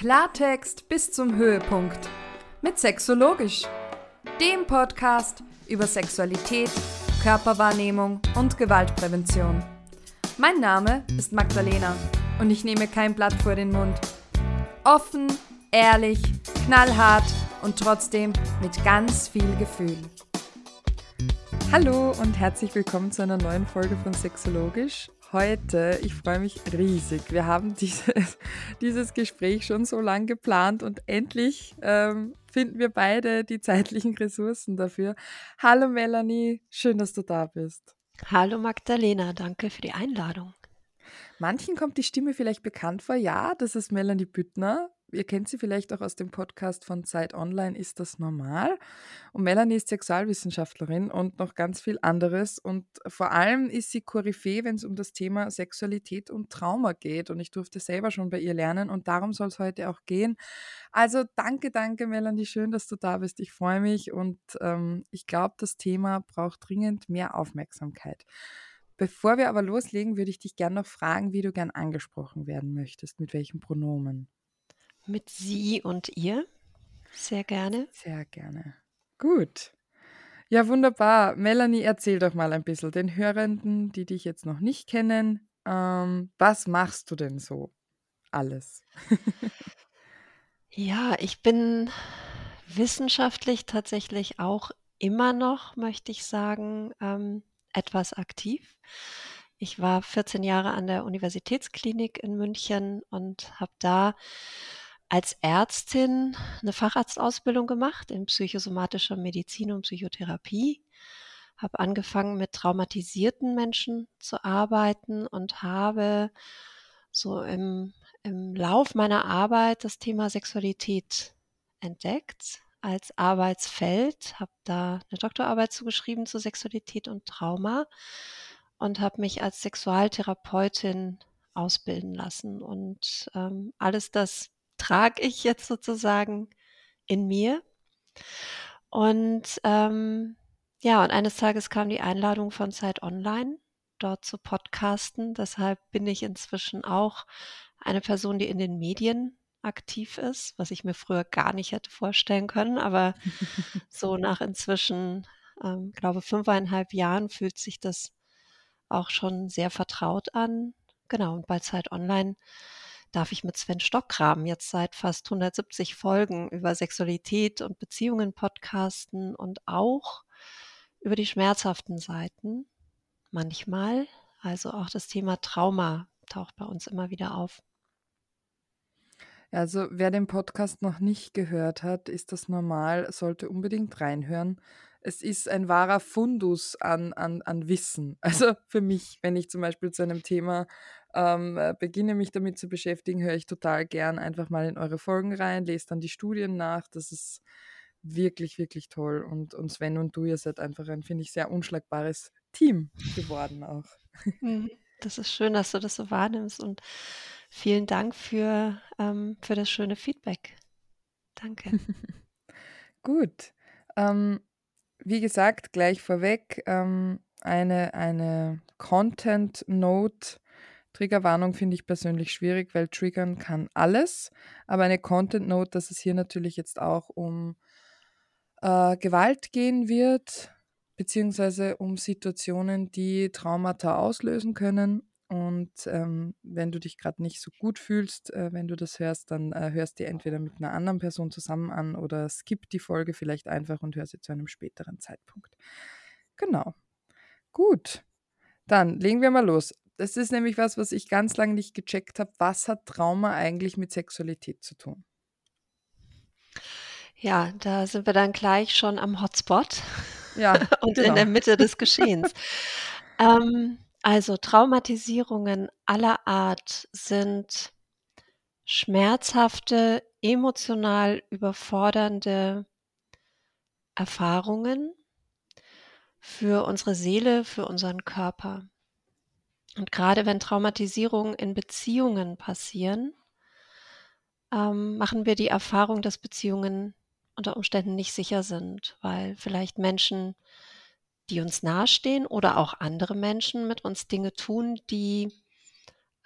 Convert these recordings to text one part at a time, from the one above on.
Klartext bis zum Höhepunkt mit Sexologisch, dem Podcast über Sexualität, Körperwahrnehmung und Gewaltprävention. Mein Name ist Magdalena und ich nehme kein Blatt vor den Mund. Offen, ehrlich, knallhart und trotzdem mit ganz viel Gefühl. Hallo und herzlich willkommen zu einer neuen Folge von Sexologisch heute. Ich freue mich riesig. Wir haben dieses, dieses Gespräch schon so lange geplant und endlich ähm, finden wir beide die zeitlichen Ressourcen dafür. Hallo Melanie, schön, dass du da bist. Hallo Magdalena, danke für die Einladung. Manchen kommt die Stimme vielleicht bekannt vor. Ja, das ist Melanie Büttner ihr kennt sie vielleicht auch aus dem Podcast von Zeit Online, ist das normal? Und Melanie ist Sexualwissenschaftlerin und noch ganz viel anderes. Und vor allem ist sie Koryphäe, wenn es um das Thema Sexualität und Trauma geht. Und ich durfte selber schon bei ihr lernen und darum soll es heute auch gehen. Also danke, danke, Melanie, schön, dass du da bist. Ich freue mich und ähm, ich glaube, das Thema braucht dringend mehr Aufmerksamkeit. Bevor wir aber loslegen, würde ich dich gerne noch fragen, wie du gern angesprochen werden möchtest, mit welchen Pronomen. Mit Sie und ihr. Sehr gerne. Sehr gerne. Gut. Ja, wunderbar. Melanie, erzähl doch mal ein bisschen den Hörenden, die dich jetzt noch nicht kennen. Ähm, was machst du denn so alles? ja, ich bin wissenschaftlich tatsächlich auch immer noch, möchte ich sagen, ähm, etwas aktiv. Ich war 14 Jahre an der Universitätsklinik in München und habe da als Ärztin eine Facharztausbildung gemacht in psychosomatischer Medizin und Psychotherapie, habe angefangen mit traumatisierten Menschen zu arbeiten und habe so im, im Lauf meiner Arbeit das Thema Sexualität entdeckt als Arbeitsfeld, habe da eine Doktorarbeit zugeschrieben zu Sexualität und Trauma und habe mich als Sexualtherapeutin ausbilden lassen. Und ähm, alles das trage ich jetzt sozusagen in mir. Und ähm, ja, und eines Tages kam die Einladung von Zeit Online, dort zu podcasten. Deshalb bin ich inzwischen auch eine Person, die in den Medien aktiv ist, was ich mir früher gar nicht hätte vorstellen können. Aber so nach inzwischen, ähm, glaube fünfeinhalb Jahren fühlt sich das auch schon sehr vertraut an. Genau, und bei Zeit Online darf ich mit Sven Stockgraben jetzt seit fast 170 Folgen über Sexualität und Beziehungen podcasten und auch über die schmerzhaften Seiten. Manchmal, also auch das Thema Trauma taucht bei uns immer wieder auf. Also wer den Podcast noch nicht gehört hat, ist das normal, sollte unbedingt reinhören. Es ist ein wahrer Fundus an, an, an Wissen. Also für mich, wenn ich zum Beispiel zu einem Thema ähm, äh, beginne mich damit zu beschäftigen, höre ich total gern einfach mal in eure Folgen rein, lese dann die Studien nach. Das ist wirklich, wirklich toll. Und, und Sven und du, ihr seid einfach ein, finde ich, sehr unschlagbares Team geworden auch. Mhm. Das ist schön, dass du das so wahrnimmst und vielen Dank für, ähm, für das schöne Feedback. Danke. Gut. Ähm, wie gesagt, gleich vorweg, ähm, eine, eine Content Note Triggerwarnung finde ich persönlich schwierig, weil triggern kann alles. Aber eine Content Note, dass es hier natürlich jetzt auch um äh, Gewalt gehen wird, beziehungsweise um Situationen, die Traumata auslösen können. Und ähm, wenn du dich gerade nicht so gut fühlst, äh, wenn du das hörst, dann äh, hörst du entweder mit einer anderen Person zusammen an oder skip die Folge vielleicht einfach und hör sie zu einem späteren Zeitpunkt. Genau. Gut. Dann legen wir mal los. Das ist nämlich was, was ich ganz lange nicht gecheckt habe. Was hat Trauma eigentlich mit Sexualität zu tun? Ja, da sind wir dann gleich schon am Hotspot ja, und genau. in der Mitte des Geschehens. ähm, also Traumatisierungen aller Art sind schmerzhafte, emotional überfordernde Erfahrungen für unsere Seele, für unseren Körper. Und gerade wenn Traumatisierungen in Beziehungen passieren, ähm, machen wir die Erfahrung, dass Beziehungen unter Umständen nicht sicher sind, weil vielleicht Menschen, die uns nahestehen oder auch andere Menschen mit uns Dinge tun, die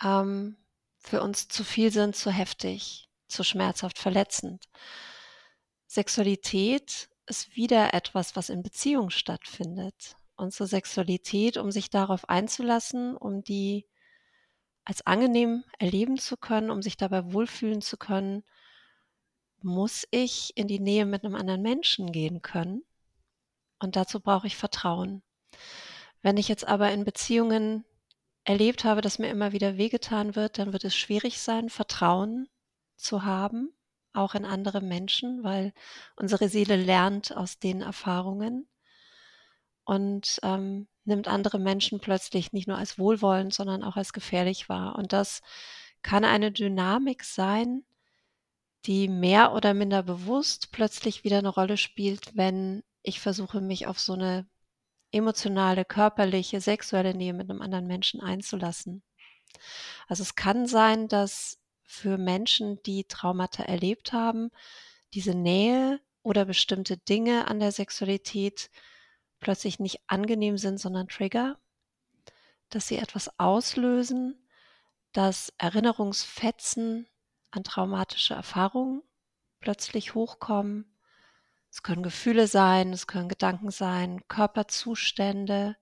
ähm, für uns zu viel sind, zu heftig, zu schmerzhaft verletzend. Sexualität ist wieder etwas, was in Beziehung stattfindet. Und Sexualität, um sich darauf einzulassen, um die als angenehm erleben zu können, um sich dabei wohlfühlen zu können, muss ich in die Nähe mit einem anderen Menschen gehen können. Und dazu brauche ich Vertrauen. Wenn ich jetzt aber in Beziehungen erlebt habe, dass mir immer wieder wehgetan wird, dann wird es schwierig sein, Vertrauen zu haben, auch in andere Menschen, weil unsere Seele lernt aus den Erfahrungen und ähm, nimmt andere Menschen plötzlich nicht nur als wohlwollend, sondern auch als gefährlich wahr. Und das kann eine Dynamik sein, die mehr oder minder bewusst plötzlich wieder eine Rolle spielt, wenn ich versuche, mich auf so eine emotionale, körperliche, sexuelle Nähe mit einem anderen Menschen einzulassen. Also es kann sein, dass für Menschen, die Traumata erlebt haben, diese Nähe oder bestimmte Dinge an der Sexualität plötzlich nicht angenehm sind, sondern Trigger, dass sie etwas auslösen, dass Erinnerungsfetzen an traumatische Erfahrungen plötzlich hochkommen. Es können Gefühle sein, es können Gedanken sein, Körperzustände,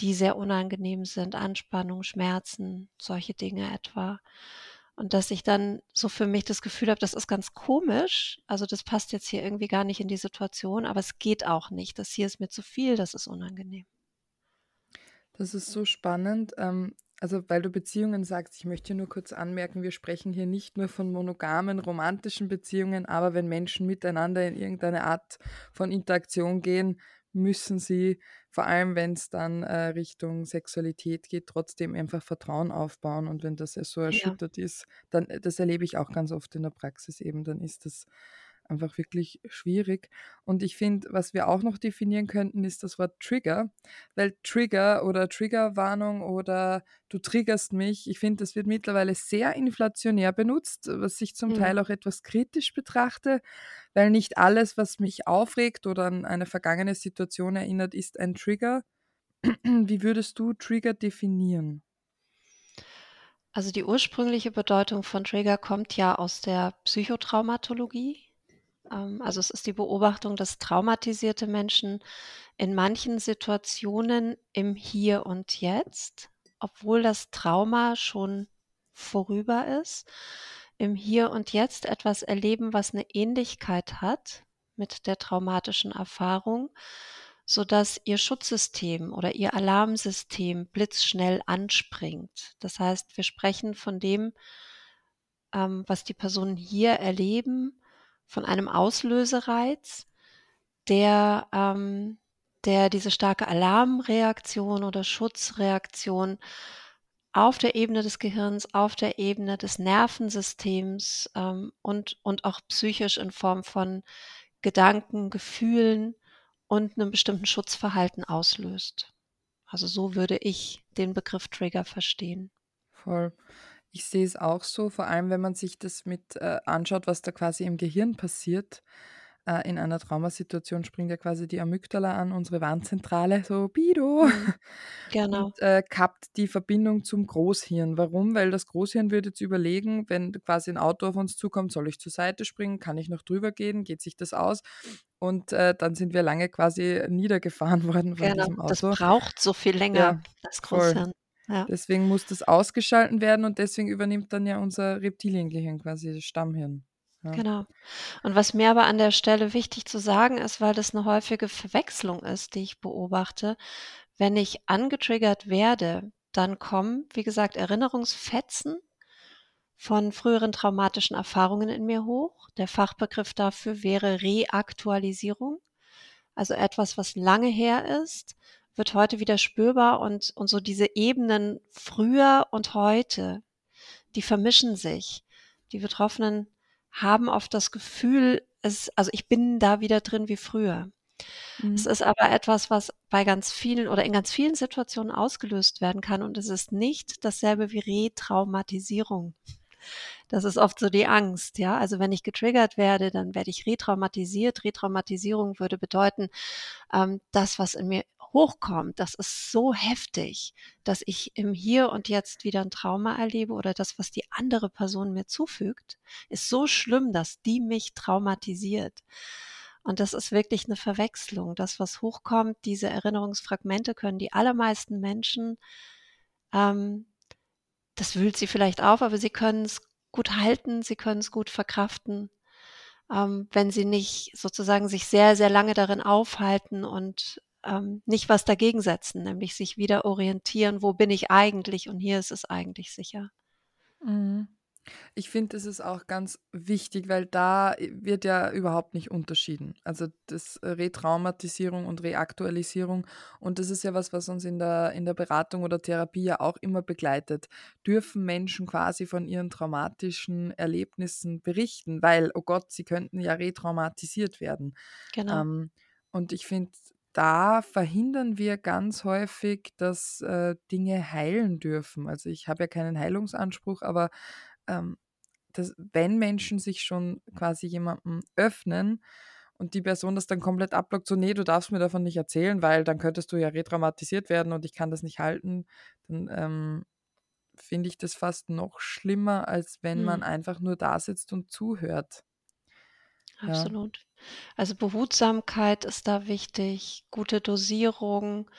die sehr unangenehm sind, Anspannung, Schmerzen, solche Dinge etwa. Und dass ich dann so für mich das Gefühl habe, das ist ganz komisch. Also das passt jetzt hier irgendwie gar nicht in die Situation, aber es geht auch nicht. Das hier ist mir zu viel, das ist unangenehm. Das ist so spannend. Ähm, also, weil du Beziehungen sagst, ich möchte nur kurz anmerken, wir sprechen hier nicht nur von monogamen, romantischen Beziehungen, aber wenn Menschen miteinander in irgendeine Art von Interaktion gehen, müssen sie, vor allem wenn es dann äh, Richtung Sexualität geht, trotzdem einfach Vertrauen aufbauen. Und wenn das so erschüttert ja. ist, dann, äh, das erlebe ich auch ganz oft in der Praxis eben, dann ist das einfach wirklich schwierig. Und ich finde, was wir auch noch definieren könnten, ist das Wort Trigger, weil Trigger oder Triggerwarnung oder du triggerst mich, ich finde, das wird mittlerweile sehr inflationär benutzt, was ich zum mhm. Teil auch etwas kritisch betrachte, weil nicht alles, was mich aufregt oder an eine vergangene Situation erinnert, ist ein Trigger. Wie würdest du Trigger definieren? Also die ursprüngliche Bedeutung von Trigger kommt ja aus der Psychotraumatologie. Ähm, also es ist die Beobachtung, dass traumatisierte Menschen in manchen Situationen im Hier und Jetzt, obwohl das Trauma schon vorüber ist, im Hier und Jetzt etwas erleben, was eine Ähnlichkeit hat mit der traumatischen Erfahrung, sodass ihr Schutzsystem oder ihr Alarmsystem blitzschnell anspringt. Das heißt, wir sprechen von dem, ähm, was die Personen hier erleben, von einem Auslösereiz, der, ähm, der diese starke Alarmreaktion oder Schutzreaktion auf der Ebene des Gehirns, auf der Ebene des Nervensystems ähm, und, und auch psychisch in Form von Gedanken, Gefühlen und einem bestimmten Schutzverhalten auslöst. Also so würde ich den Begriff Trigger verstehen. Voll. Ich sehe es auch so, vor allem wenn man sich das mit äh, anschaut, was da quasi im Gehirn passiert. Äh, in einer Traumasituation springt ja quasi die Amygdala an, unsere Warnzentrale, so Bido. Mhm. Genau. Und äh, kappt die Verbindung zum Großhirn. Warum? Weil das Großhirn würde jetzt überlegen, wenn quasi ein Auto auf uns zukommt, soll ich zur Seite springen? Kann ich noch drüber gehen? Geht sich das aus? Und äh, dann sind wir lange quasi niedergefahren worden von genau. diesem Auto. Das braucht so viel länger, ja, das Großhirn. Ja. Deswegen muss das ausgeschalten werden und deswegen übernimmt dann ja unser Reptiliengehirn quasi das Stammhirn. Ja. Genau. Und was mir aber an der Stelle wichtig zu sagen ist, weil das eine häufige Verwechslung ist, die ich beobachte, wenn ich angetriggert werde, dann kommen, wie gesagt, Erinnerungsfetzen von früheren traumatischen Erfahrungen in mir hoch. Der Fachbegriff dafür wäre Reaktualisierung, also etwas, was lange her ist, wird heute wieder spürbar und, und so diese Ebenen früher und heute, die vermischen sich. Die Betroffenen haben oft das Gefühl, es, also ich bin da wieder drin wie früher. Mhm. Es ist aber etwas, was bei ganz vielen oder in ganz vielen Situationen ausgelöst werden kann und es ist nicht dasselbe wie Retraumatisierung. Das ist oft so die Angst, ja. Also wenn ich getriggert werde, dann werde ich retraumatisiert. Retraumatisierung würde bedeuten, ähm, das, was in mir hochkommt, das ist so heftig, dass ich im Hier und Jetzt wieder ein Trauma erlebe oder das, was die andere Person mir zufügt, ist so schlimm, dass die mich traumatisiert. Und das ist wirklich eine Verwechslung. Das, was hochkommt, diese Erinnerungsfragmente können die allermeisten Menschen ähm, das wühlt sie vielleicht auf, aber sie können es gut halten, sie können es gut verkraften, ähm, wenn sie nicht sozusagen sich sehr, sehr lange darin aufhalten und ähm, nicht was dagegen setzen, nämlich sich wieder orientieren, wo bin ich eigentlich und hier ist es eigentlich sicher. Mhm. Ich finde, das ist auch ganz wichtig, weil da wird ja überhaupt nicht unterschieden. Also das Retraumatisierung und Reaktualisierung. Und das ist ja was, was uns in der, in der Beratung oder Therapie ja auch immer begleitet. Dürfen Menschen quasi von ihren traumatischen Erlebnissen berichten, weil, oh Gott, sie könnten ja retraumatisiert werden. Genau. Ähm, und ich finde, da verhindern wir ganz häufig, dass äh, Dinge heilen dürfen. Also ich habe ja keinen Heilungsanspruch, aber ähm, dass, wenn Menschen sich schon quasi jemandem öffnen und die Person das dann komplett abblockt, so, nee, du darfst mir davon nicht erzählen, weil dann könntest du ja retraumatisiert werden und ich kann das nicht halten, dann ähm, finde ich das fast noch schlimmer, als wenn hm. man einfach nur da sitzt und zuhört. Absolut. Ja. Also Behutsamkeit ist da wichtig, gute Dosierung,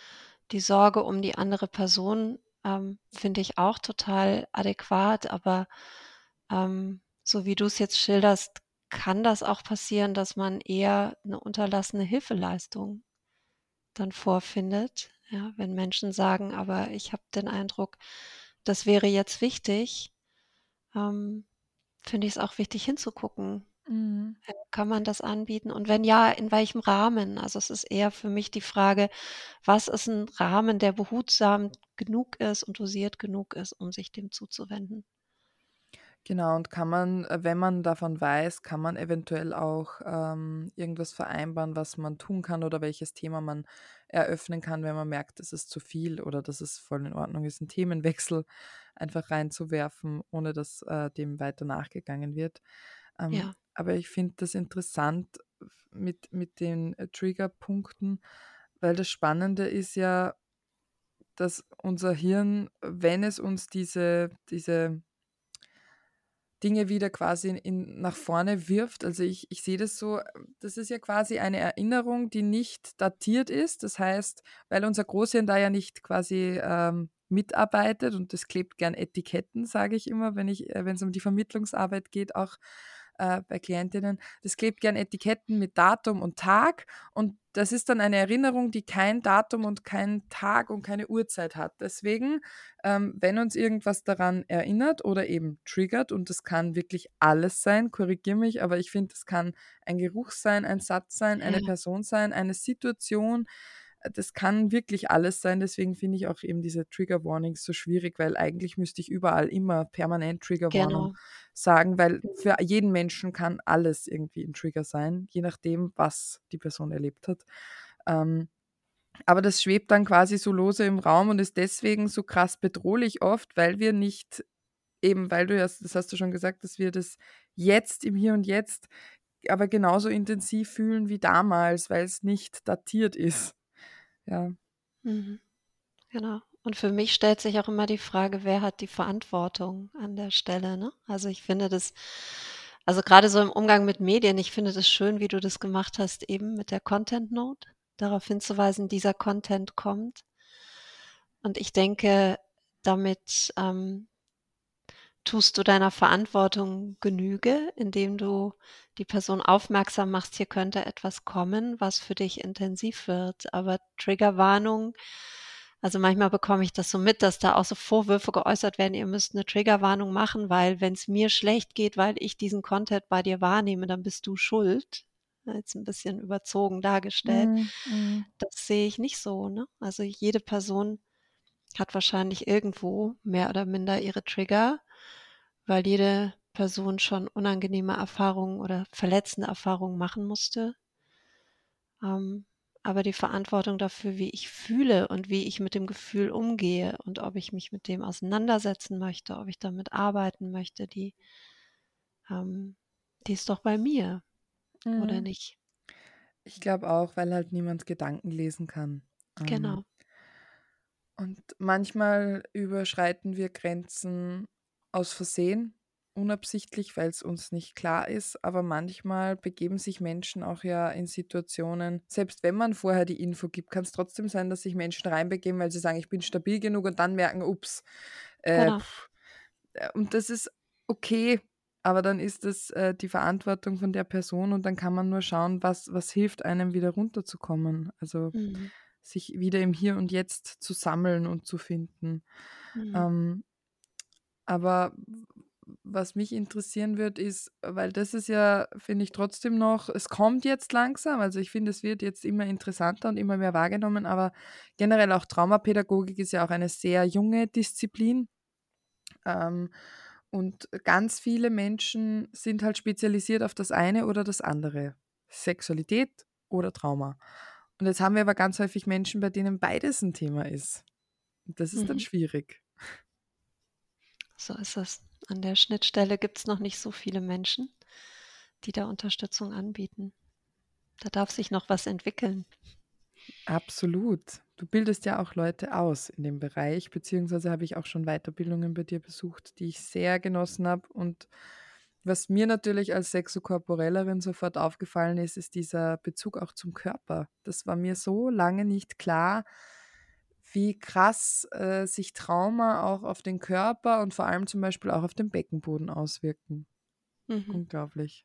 die Sorge um die andere Person ähm, finde ich auch total adäquat, aber ähm, so wie du es jetzt schilderst, kann das auch passieren, dass man eher eine unterlassene Hilfeleistung dann vorfindet. Ja, wenn Menschen sagen, aber ich habe den Eindruck, das wäre jetzt wichtig, ähm, finde ich es auch wichtig hinzugucken. Mhm. Kann man das anbieten? Und wenn ja, in welchem Rahmen? Also es ist eher für mich die Frage, was ist ein Rahmen, der behutsam genug ist und dosiert genug ist, um sich dem zuzuwenden? Genau, und kann man, äh, wenn man davon weiß, kann man eventuell auch ähm, irgendwas vereinbaren, was man tun kann oder welches Thema man eröffnen kann, wenn man merkt, es ist zu viel oder dass es voll in Ordnung ist, einen Themenwechsel einfach reinzuwerfen, ohne dass äh, dem weiter nachgegangen wird. Ähm, ja. Aber ich finde das interessant mit, mit den äh, Triggerpunkten, weil das Spannende ist ja, dass unser Hirn, wenn es uns diese, diese Dinge wieder quasi in, nach vorne wirft. Also ich, ich sehe das so, das ist ja quasi eine Erinnerung, die nicht datiert ist. Das heißt, weil unser Großhirn da ja nicht quasi ähm, mitarbeitet und das klebt gern Etiketten, sage ich immer, wenn ich, äh, wenn es um die Vermittlungsarbeit geht, auch äh, bei Klientinnen. Das klebt gern Etiketten mit Datum und Tag und das ist dann eine Erinnerung, die kein Datum und kein Tag und keine Uhrzeit hat. Deswegen, ähm, wenn uns irgendwas daran erinnert oder eben triggert, und das kann wirklich alles sein, korrigiere mich, aber ich finde, es kann ein Geruch sein, ein Satz sein, eine Person sein, eine Situation, das kann wirklich alles sein. Deswegen finde ich auch eben diese Trigger Warnings so schwierig, weil eigentlich müsste ich überall immer permanent Trigger Warning genau. sagen, weil für jeden Menschen kann alles irgendwie ein Trigger sein, je nachdem, was die Person erlebt hat. Ähm, aber das schwebt dann quasi so lose im Raum und ist deswegen so krass bedrohlich oft, weil wir nicht, eben weil du ja, das hast du schon gesagt, dass wir das jetzt im Hier und Jetzt aber genauso intensiv fühlen wie damals, weil es nicht datiert ist. Ja. Mhm. Genau. Und für mich stellt sich auch immer die Frage, wer hat die Verantwortung an der Stelle, ne? Also, ich finde das also, gerade so im Umgang mit Medien, ich finde das schön, wie du das gemacht hast eben mit der Content Note, darauf hinzuweisen, dieser Content kommt. Und ich denke, damit, ähm tust du deiner Verantwortung Genüge, indem du die Person aufmerksam machst, hier könnte etwas kommen, was für dich intensiv wird. Aber Triggerwarnung, also manchmal bekomme ich das so mit, dass da auch so Vorwürfe geäußert werden, ihr müsst eine Triggerwarnung machen, weil wenn es mir schlecht geht, weil ich diesen Content bei dir wahrnehme, dann bist du schuld. Jetzt ein bisschen überzogen dargestellt. Mm, Das sehe ich nicht so. Ne? Also jede Person hat wahrscheinlich irgendwo mehr oder minder ihre Trigger weil jede Person schon unangenehme Erfahrungen oder verletzende Erfahrungen machen musste. Ähm, aber die Verantwortung dafür, wie ich fühle und wie ich mit dem Gefühl umgehe und ob ich mich mit dem auseinandersetzen möchte, ob ich damit arbeiten möchte, die, ähm, die ist doch bei mir, oder Mhm. nicht? Ich glaube auch, weil halt niemand Gedanken lesen kann. Ähm, Genau. und manchmal überschreiten wir Grenzen aus Versehen, unabsichtlich, weil es uns nicht klar ist, aber manchmal begeben sich Menschen auch ja in Situationen, selbst wenn man vorher die Info gibt, kann es trotzdem sein, dass sich Menschen reinbegeben, weil sie sagen: „Ich bin stabil genug“ und dann merken: „Ups, äh, Genau. äh, und das ist okay, aber dann ist es, äh, die Verantwortung von der Person und dann kann man nur schauen, was was hilft einem, wieder runterzukommen. Also, Mhm. sich wieder im Hier und Jetzt zu sammeln und zu finden. Mhm. Ähm, aber was mich interessieren wird, ist weil das ist ja, finde ich, trotzdem noch es kommt jetzt langsam, also, ich finde, es wird jetzt immer interessanter und immer mehr wahrgenommen, aber generell auch Traumapädagogik ist ja auch eine sehr junge Disziplin. Ähm, und ganz viele Menschen sind halt spezialisiert auf das eine oder das andere, Sexualität oder Trauma. Und jetzt haben wir aber ganz häufig Menschen, bei denen beides 'n Thema ist. Und das ist dann Mhm. schwierig. So ist es. An der Schnittstelle gibt's noch nicht so viele Menschen, die da Unterstützung anbieten. Da darf sich noch was entwickeln. Absolut. Du bildest ja auch Leute aus in dem Bereich, beziehungsweise habe ich auch schon Weiterbildungen bei dir besucht, die ich sehr genossen habe. Und was mir natürlich als Sexokorporellerin sofort aufgefallen ist, ist dieser Bezug auch zum Körper. Das war mir so lange nicht klar, wie krass, äh, sich Trauma auch auf den Körper und vor allem zum Beispiel auch auf den Beckenboden auswirken. Mhm. Unglaublich.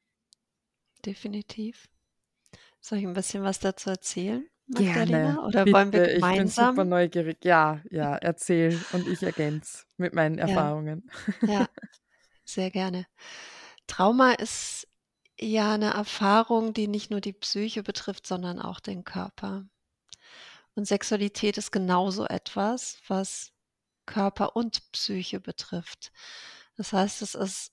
Definitiv. Soll ich 'n bisschen was dazu erzählen, Gerne, Magdalena, oder wollen wir bitte, ich bin super gemeinsam neugierig. Ja, ja, erzähl und ich ergänze mit meinen Ja, Erfahrungen. ja, sehr gerne. Trauma ist ja 'ne Erfahrung, die nicht nur die Psyche betrifft, sondern auch den Körper. Und Sexualität ist genauso etwas, was Körper und Psyche betrifft. Das heißt, es ist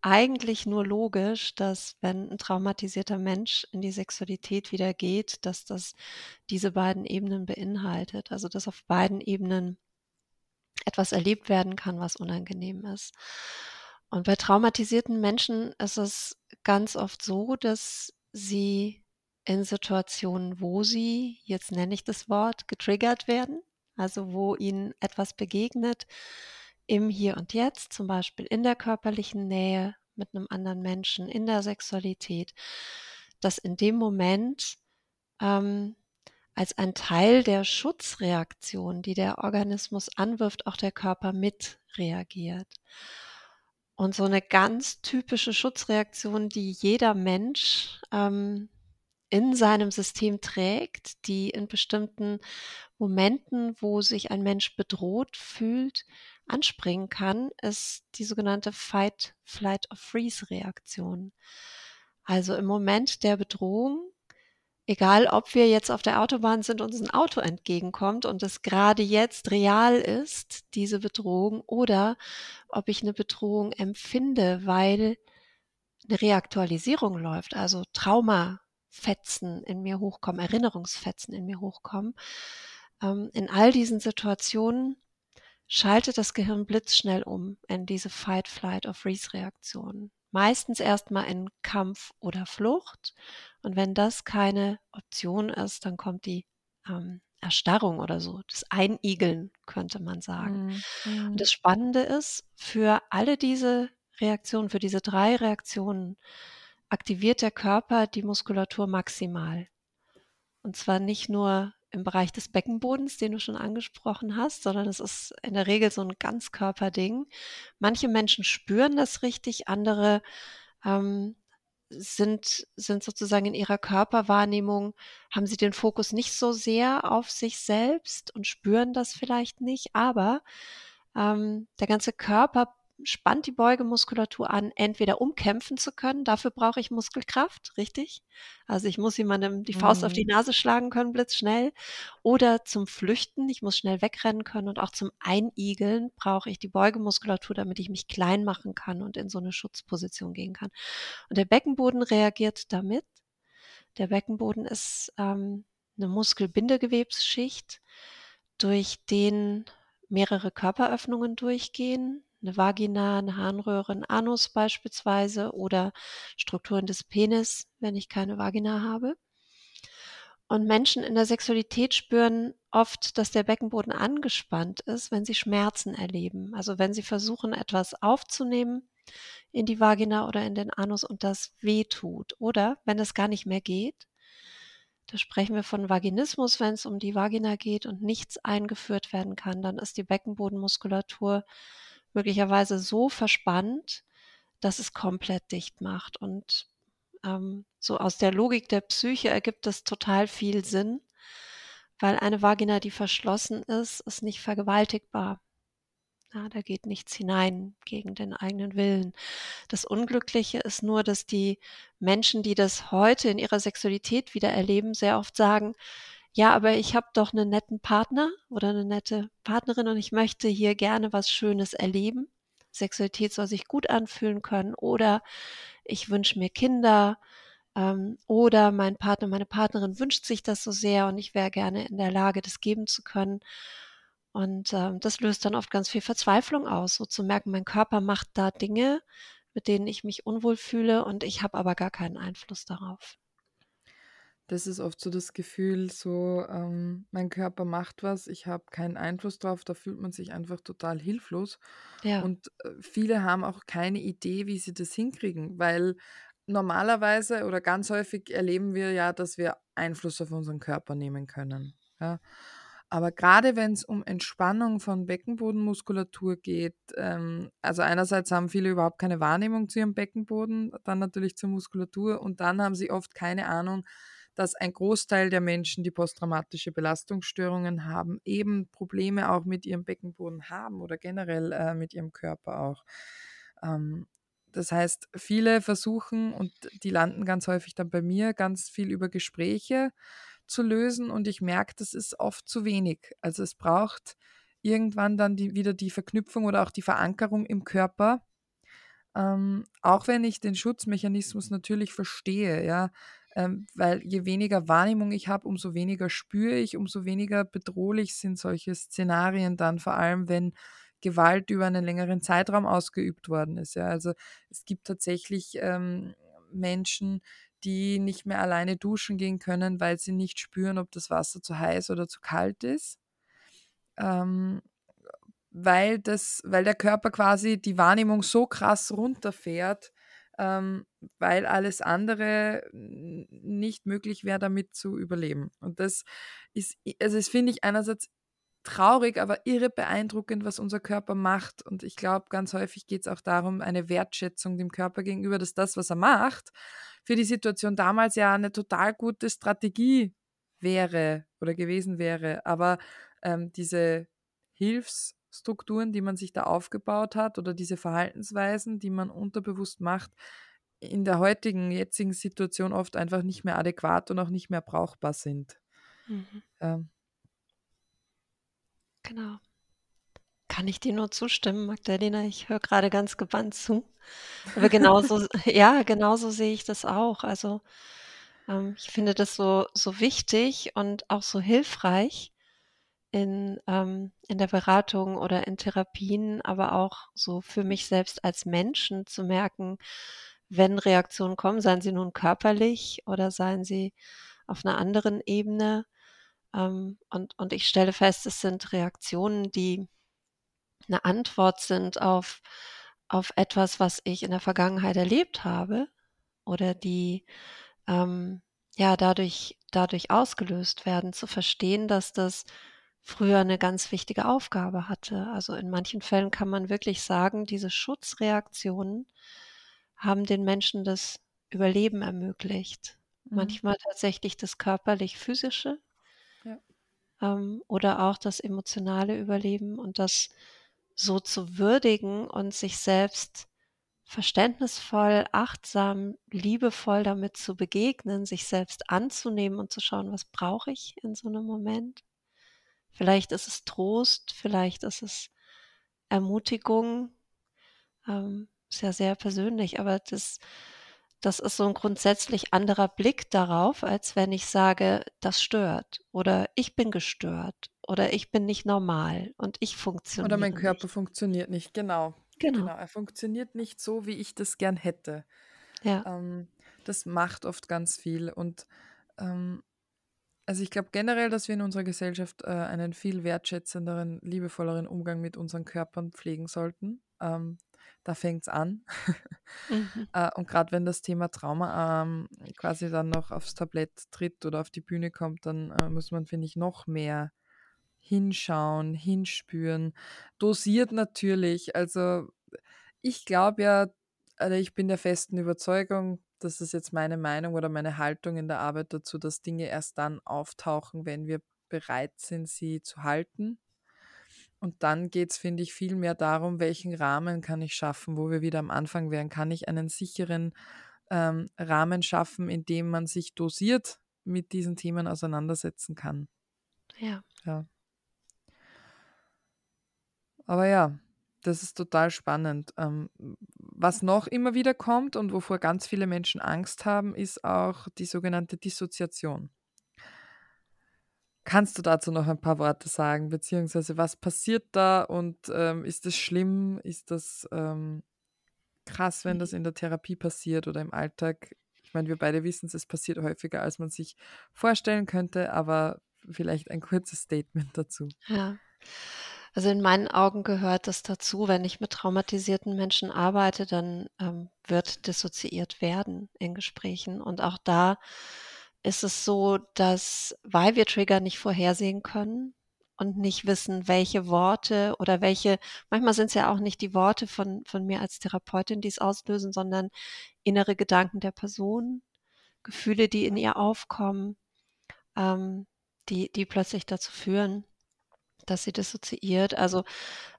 eigentlich nur logisch, dass, wenn 'n traumatisierter Mensch in die Sexualität wieder geht, dass das diese beiden Ebenen beinhaltet, also, dass auf beiden Ebenen etwas erlebt werden kann, was unangenehm ist. Und bei traumatisierten Menschen ist es ganz oft so, dass sie in Situationen, wo sie, jetzt nenne ich das Wort, getriggert werden, also, wo ihnen etwas begegnet im Hier und Jetzt, zum Beispiel in der körperlichen Nähe mit 'nem anderen Menschen, in der Sexualität, dass in dem Moment, ähm, als ein Teil der Schutzreaktion, die der Organismus anwirft, auch der Körper mit reagiert. Und so 'ne ganz typische Schutzreaktion, die jeder Mensch, ähm, in seinem System trägt, die in bestimmten Momenten, wo sich ein Mensch bedroht fühlt, anspringen kann, ist die sogenannte Fight-Flight-or-Freeze-Reaktion. Also, im Moment der Bedrohung, egal ob wir jetzt auf der Autobahn sind und uns 'n Auto entgegenkommt und es grade jetzt real ist, diese Bedrohung, oder ob ich 'ne Bedrohung empfinde, weil 'ne Reaktualisierung läuft, also, Traumafetzen in mir hochkommen, Erinnerungsfetzen in mir hochkommen. Ähm, in all diesen Situationen schaltet das Gehirn blitzschnell um in diese Fight-Flight-or-Freeze-Reaktion. Meistens erst mal in Kampf oder Flucht. Und wenn das keine Option ist, dann kommt die, ähm, Erstarrung oder so, das Einigeln, könnte man sagen. Mhm, Und mhm. das Spannende ist, für alle diese Reaktionen, für diese 3 Reaktionen aktiviert der Körper die Muskulatur maximal. Und zwar nicht nur im Bereich des Beckenbodens, den du schon angesprochen hast, sondern es ist in der Regel so 'n Ganzkörperding. Manche Menschen spüren das richtig, andere, ähm, sind sind sozusagen in ihrer Körperwahrnehmung haben sie den Fokus nicht so sehr auf sich selbst und spüren das vielleicht nicht, aber, ähm, der ganze Körper spannt die Beugemuskulatur an, entweder um kämpfen zu können, dafür brauche ich Muskelkraft, richtig? Also, ich muss jemandem die Faust auf die Mhm. Nase schlagen können blitzschnell oder zum Flüchten, ich muss schnell wegrennen können und auch zum Einigeln brauche ich die Beugemuskulatur, damit ich mich klein machen kann und in so 'ne Schutzposition gehen kann. Und der Beckenboden reagiert da mit. Der Beckenboden ist, ähm eine Muskelbindegewebsschicht, durch den mehrere Körperöffnungen durchgehen, eine Vagina, eine Harnröhre, ein Anus beispielsweise oder Strukturen des Penis, wenn ich keine Vagina habe. Und Menschen in der Sexualität spüren oft, dass der Beckenboden angespannt ist, wenn sie Schmerzen erleben. Also wenn sie versuchen, etwas aufzunehmen in die Vagina oder in den Anus und das weh tut. Oder wenn es gar nicht mehr geht. Da sprechen wir von Vaginismus, wenn es um die Vagina geht und nichts eingeführt werden kann, dann ist die Beckenbodenmuskulatur möglicherweise so verspannt, dass es komplett dicht macht. Und ähm, so aus der Logik der Psyche ergibt das total viel Sinn, weil eine Vagina, die verschlossen ist, ist nicht vergewaltigbar. Ja, da geht nichts hinein gegen den eigenen Willen. Das Unglückliche ist nur, dass die Menschen, die das heute in ihrer Sexualität wieder erleben, sehr oft sagen, ja, aber ich habe doch einen netten Partner oder eine nette Partnerin und ich möchte hier gerne was Schönes erleben. Sexualität soll sich gut anfühlen können oder ich wünsche mir Kinder ähm, oder mein Partner, meine Partnerin wünscht sich das so sehr und ich wäre gerne in der Lage, das geben zu können. Und ähm, das löst dann oft ganz viel Verzweiflung aus, so zu merken, mein Körper macht da Dinge, mit denen ich mich unwohl fühle und ich habe aber gar keinen Einfluss darauf. Das ist oft so das Gefühl, so ähm, mein Körper macht was, ich habe keinen Einfluss drauf, da fühlt man sich einfach total hilflos. Ja. Und äh, viele haben auch keine Idee, wie sie das hinkriegen, weil normalerweise oder ganz häufig erleben wir ja, dass wir Einfluss auf unseren Körper nehmen können. Ja? Aber gerade wenn es um Entspannung von Beckenbodenmuskulatur geht, ähm, also einerseits haben viele überhaupt keine Wahrnehmung zu ihrem Beckenboden, dann natürlich zur Muskulatur und dann haben sie oft keine Ahnung, dass ein Großteil der Menschen, die posttraumatische Belastungsstörungen haben, eben Probleme auch mit ihrem Beckenboden haben oder generell äh, mit ihrem Körper auch. Ähm, das heißt, viele versuchen, und die landen ganz häufig dann bei mir, ganz viel über Gespräche zu lösen und ich merke, das ist oft zu wenig. Also es braucht irgendwann dann die, wieder die Verknüpfung oder auch die Verankerung im Körper. Ähm, auch wenn ich den Schutzmechanismus natürlich verstehe, ja, ähm, weil je weniger Wahrnehmung ich habe, umso weniger spüre ich, umso weniger bedrohlich sind solche Szenarien dann, vor allem wenn Gewalt über einen längeren Zeitraum ausgeübt worden ist. Ja. Also es gibt tatsächlich ähm, Menschen, die nicht mehr alleine duschen gehen können, weil sie nicht spüren, ob das Wasser zu heiß oder zu kalt ist. Ähm, weil, das, weil der Körper quasi die Wahrnehmung so krass runterfährt, ähm, weil alles andere nicht möglich wäre, damit zu überleben. Und das ist, also das finde ich einerseits traurig, aber irre beeindruckend, was unser Körper macht. Und ich glaube, ganz häufig geht es auch darum, eine Wertschätzung dem Körper gegenüber, dass das, was er macht, für die Situation damals ja eine total gute Strategie wäre oder gewesen wäre. Aber ähm, diese Hilfsstrukturen, die man sich da aufgebaut hat oder diese Verhaltensweisen, die man unterbewusst macht, in der heutigen, jetzigen Situation oft einfach nicht mehr adäquat und auch nicht mehr brauchbar sind. Mhm. Ähm. Genau. Kann ich dir nur zustimmen, Magdalena? Ich höre gerade ganz gebannt zu. Aber genauso, ja, genauso sehe ich das auch. Also ähm, ich finde das so, so wichtig und auch so hilfreich in, ähm, in der Beratung oder in Therapien, aber auch so für mich selbst als Menschen zu merken, wenn Reaktionen kommen, seien sie nun körperlich oder seien sie auf einer anderen Ebene. Ähm, und, und ich stelle fest, es sind Reaktionen, die eine Antwort sind auf, auf etwas, was ich in der Vergangenheit erlebt habe oder die ähm, ja dadurch, dadurch ausgelöst werden, zu verstehen, dass das früher eine ganz wichtige Aufgabe hatte. Also in manchen Fällen kann man wirklich sagen, diese Schutzreaktionen haben den Menschen das Überleben ermöglicht. Mhm. Manchmal tatsächlich das körperlich-physische ja. ähm, oder auch das emotionale Überleben und das so zu würdigen und sich selbst verständnisvoll, achtsam, liebevoll damit zu begegnen, sich selbst anzunehmen und zu schauen, was brauche ich in so einem Moment. Vielleicht ist es Trost, vielleicht ist es Ermutigung, ähm, ist ja sehr persönlich, aber das, Das ist so ein grundsätzlich anderer Blick darauf, als wenn ich sage: „Das stört“ oder „Ich bin gestört“ oder „Ich bin nicht normal und ich Oder mein funktioniere Körper nicht.“ funktioniert nicht. Genau. Genau. Genau. Er funktioniert nicht so, wie ich das gern hätte. Ja. Ähm, das macht oft ganz viel. Und ähm, also ich glaube generell, dass wir in unserer Gesellschaft äh, einen viel wertschätzenderen, liebevolleren Umgang mit unseren Körpern pflegen sollten. Ähm, da fängt es an. Mhm. äh, und gerade wenn das Thema Trauma ähm, quasi dann noch aufs Tablett tritt oder auf die Bühne kommt, dann äh, muss man, finde ich, noch mehr hinschauen, hinspüren. Dosiert natürlich. Also ich glaube ja, also ich bin der festen Überzeugung, das ist jetzt meine Meinung oder meine Haltung in der Arbeit dazu, dass Dinge erst dann auftauchen, wenn wir bereit sind, sie zu halten. Und dann geht es, finde ich, viel mehr darum, welchen Rahmen kann ich schaffen, wo wir wieder am Anfang wären. Kann ich einen sicheren ähm, Rahmen schaffen, in dem man sich dosiert mit diesen Themen auseinandersetzen kann. Ja. Ja. Aber ja, das ist total spannend. Ähm, was noch immer wieder kommt und wovor ganz viele Menschen Angst haben, ist auch die sogenannte Dissoziation. Kannst du dazu noch ein paar Worte sagen, beziehungsweise was passiert da und ähm, ist das schlimm? Ist das ähm, krass, wenn das in der Therapie passiert oder im Alltag? Ich meine, wir beide wissen es, es passiert häufiger, als man sich vorstellen könnte, aber vielleicht ein kurzes Statement dazu. Ja. Also, in meinen Augen gehört das dazu. Wenn ich mit traumatisierten Menschen arbeite, dann, ähm, wird dissoziiert werden in Gesprächen. Und auch da ist es so, dass, weil wir Trigger nicht vorhersehen können und nicht wissen, welche Worte oder welche manchmal sind es ja auch nicht die Worte von von mir als Therapeutin, die es auslösen, sondern innere Gedanken der Person, Gefühle, die in ihr aufkommen, ähm, die die plötzlich dazu führen dass sie dissoziiert. Also,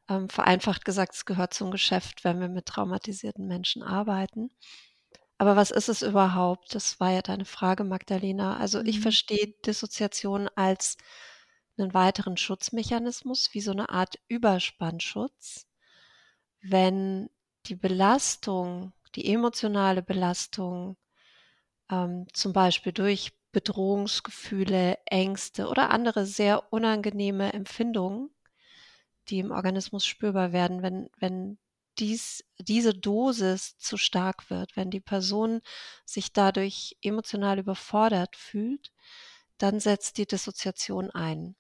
ähm, vereinfacht gesagt, es gehört zum Geschäft, wenn wir mit traumatisierten Menschen arbeiten. Aber was ist es überhaupt? Das war ja deine Frage, Magdalena. Also, ich Mhm. verstehe Dissoziation als einen weiteren Schutzmechanismus, wie so eine Art Überspannschutz. Wenn die Belastung, die emotionale Belastung, ähm, zum Beispiel durch Bedrohungsgefühle, Ängste oder andere sehr unangenehme Empfindungen die im Organismus spürbar werden, wenn wenn dies diese Dosis zu stark wird, wenn die Person sich dadurch emotional überfordert fühlt, dann setzt die Dissoziation ein.